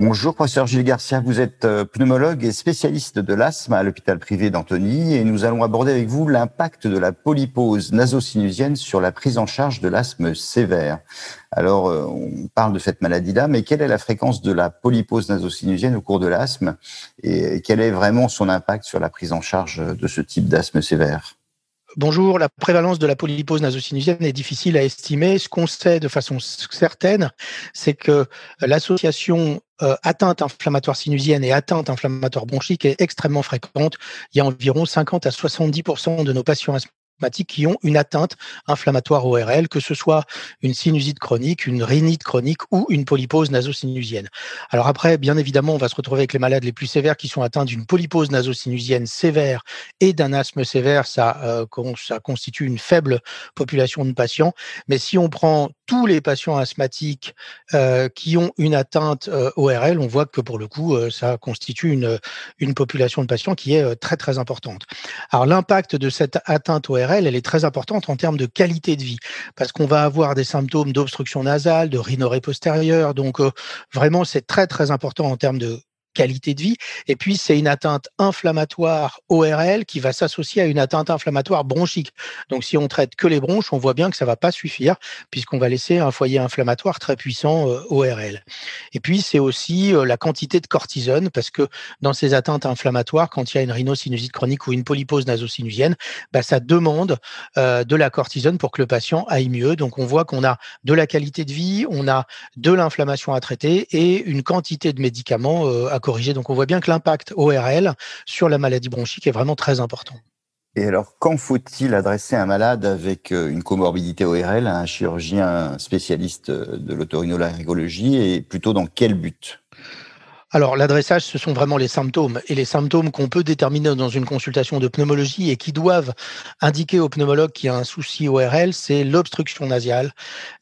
Bonjour, professeur Gilles Garcia. Vous êtes euh, pneumologue et spécialiste de l'asthme à l'hôpital privé d'Antony et nous allons aborder avec vous l'impact de la polypose nasosinusienne sur la prise en charge de l'asthme sévère. Alors, euh, on parle de cette maladie-là, mais quelle est la fréquence de la polypose nasosinusienne au cours de l'asthme et quel est vraiment son impact sur la prise en charge de ce type d'asthme sévère? Bonjour, la prévalence de la polypose nasosinusienne est difficile à estimer. Ce qu'on sait de façon certaine, c'est que l'association euh, atteinte inflammatoire sinusienne et atteinte inflammatoire bronchique est extrêmement fréquente. Il y a environ 50 à 70% de nos patients qui ont une atteinte inflammatoire ORL, que ce soit une sinusite chronique, une rhinite chronique ou une polypose nasosinusienne. Alors après, bien évidemment, on va se retrouver avec les malades les plus sévères qui sont atteints d'une polypose nasosinusienne sévère et d'un asthme sévère. Ça, euh, ça constitue une faible population de patients. Mais si on prend tous les patients asthmatiques euh, qui ont une atteinte euh, ORL, on voit que pour le coup, ça constitue une, une population de patients qui est très très importante. Alors l'impact de cette atteinte ORL elle est très importante en termes de qualité de vie, parce qu'on va avoir des symptômes d'obstruction nasale, de rhinorrhée postérieure. Donc, euh, vraiment, c'est très, très important en termes de qualité de vie. Et puis, c'est une atteinte inflammatoire ORL qui va s'associer à une atteinte inflammatoire bronchique. Donc, si on traite que les bronches, on voit bien que ça va pas suffire puisqu'on va laisser un foyer inflammatoire très puissant euh, ORL. Et puis, c'est aussi euh, la quantité de cortisone parce que dans ces atteintes inflammatoires, quand il y a une rhinosinusite chronique ou une polypose nasosinusienne, bah, ça demande euh, de la cortisone pour que le patient aille mieux. Donc, on voit qu'on a de la qualité de vie, on a de l'inflammation à traiter et une quantité de médicaments à donc on voit bien que l'impact ORL sur la maladie bronchique est vraiment très important. Et alors, quand faut-il adresser un malade avec euh, une comorbidité ORL à un chirurgien spécialiste de l'otorhinolaryngologie et plutôt dans quel but? Alors, l'adressage, ce sont vraiment les symptômes. Et les symptômes qu'on peut déterminer dans une consultation de pneumologie et qui doivent indiquer au pneumologue qu'il y a un souci ORL, c'est l'obstruction nasale,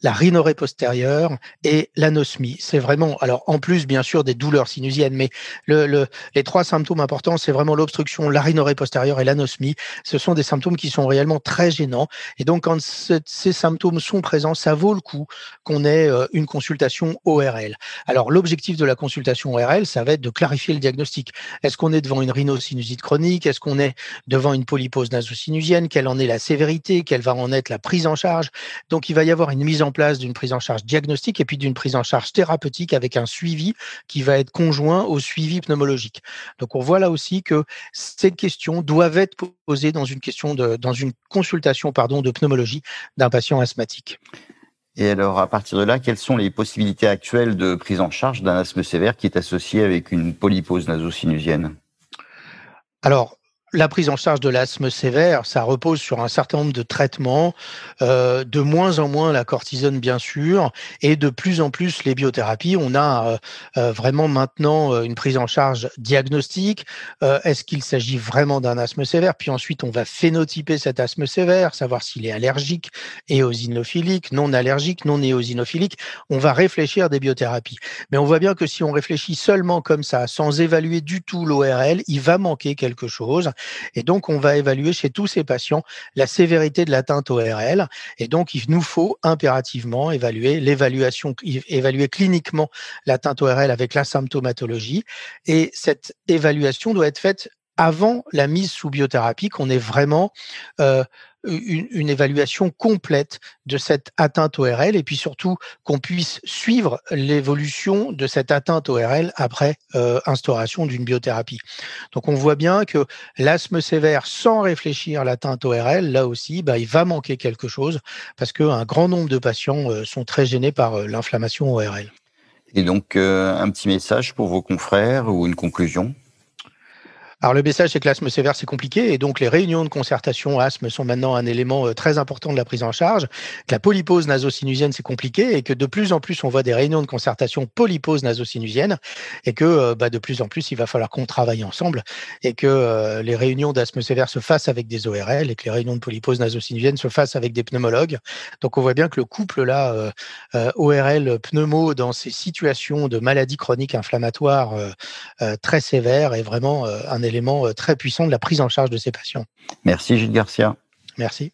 la rhinorrhée postérieure et l'anosmie. C'est vraiment, alors en plus, bien sûr, des douleurs sinusiennes, mais le, les trois symptômes importants, c'est vraiment l'obstruction, la rhinorrhée postérieure et l'anosmie. Ce sont des symptômes qui sont réellement très gênants. Et donc, quand ces symptômes sont présents, ça vaut le coup qu'on ait euh, une consultation ORL. Alors, l'objectif de la consultation ORL, ça va être de clarifier le diagnostic. Est-ce qu'on est devant une rhinosinusite chronique? Est-ce qu'on est devant une polypose nasosinusienne Quelle en est la sévérité? Quelle va en être la prise en charge? Donc, il va y avoir une mise en place d'une prise en charge diagnostique et puis d'une prise en charge thérapeutique avec un suivi qui va être conjoint au suivi pneumologique. Donc, on voit là aussi que ces questions doivent être posées dans une question de, dans une consultation pardon, de pneumologie d'un patient asthmatique. Et alors, à partir de là, quelles sont les possibilités actuelles de prise en charge d'un asthme sévère qui est associé avec une polypose nasosinusienne? Alors, la prise en charge de l'asthme sévère, ça repose sur un certain nombre de traitements, euh, de moins en moins la cortisone bien sûr, et de plus en plus les biothérapies. On a euh, euh, vraiment maintenant une prise en charge diagnostique. Est-ce qu'il s'agit vraiment d'un asthme sévère? Puis ensuite, on va phénotyper cet asthme sévère, savoir s'il est allergique, éosinophilique, non allergique, non éosinophilique. On va réfléchir des biothérapies. Mais on voit bien que si on réfléchit seulement comme ça, sans évaluer du tout l'ORL, il va manquer quelque chose. Et donc, on va évaluer chez tous ces patients la sévérité de l'atteinte ORL. Et donc, il nous faut impérativement évaluer l'évaluation, évaluer cliniquement l'atteinte ORL avec la symptomatologie. Et cette évaluation doit être faite avant la mise sous biothérapie, qu'on ait vraiment euh, une, évaluation complète de cette atteinte ORL et puis surtout qu'on puisse suivre l'évolution de cette atteinte ORL après euh, instauration d'une biothérapie. Donc on voit bien que l'asthme sévère sans réfléchir à l'atteinte ORL, là aussi, bah, il va manquer quelque chose parce qu'un grand nombre de patients euh, sont très gênés par euh, l'inflammation ORL. Et donc un petit message pour vos confrères ou une conclusion? Alors le message, c'est que l'asthme sévère, c'est compliqué, et donc les réunions de concertation asthme sont maintenant un élément euh, très important de la prise en charge. Que la polypose nasosinusienne, c'est compliqué, et que de plus en plus, on voit des réunions de concertation polypose nasosinusienne, et que euh, bah, de plus en plus, il va falloir qu'on travaille ensemble, et que euh, les réunions d'asthme sévère se fassent avec des ORL, et que les réunions de polypose nasosinusienne se fassent avec des pneumologues. Donc on voit bien que le couple là, ORL pneumo dans ces situations de maladies chroniques inflammatoires très sévères est vraiment un élément euh, très puissant de la prise en charge de ces patients. Merci Gilles Garcia. Merci.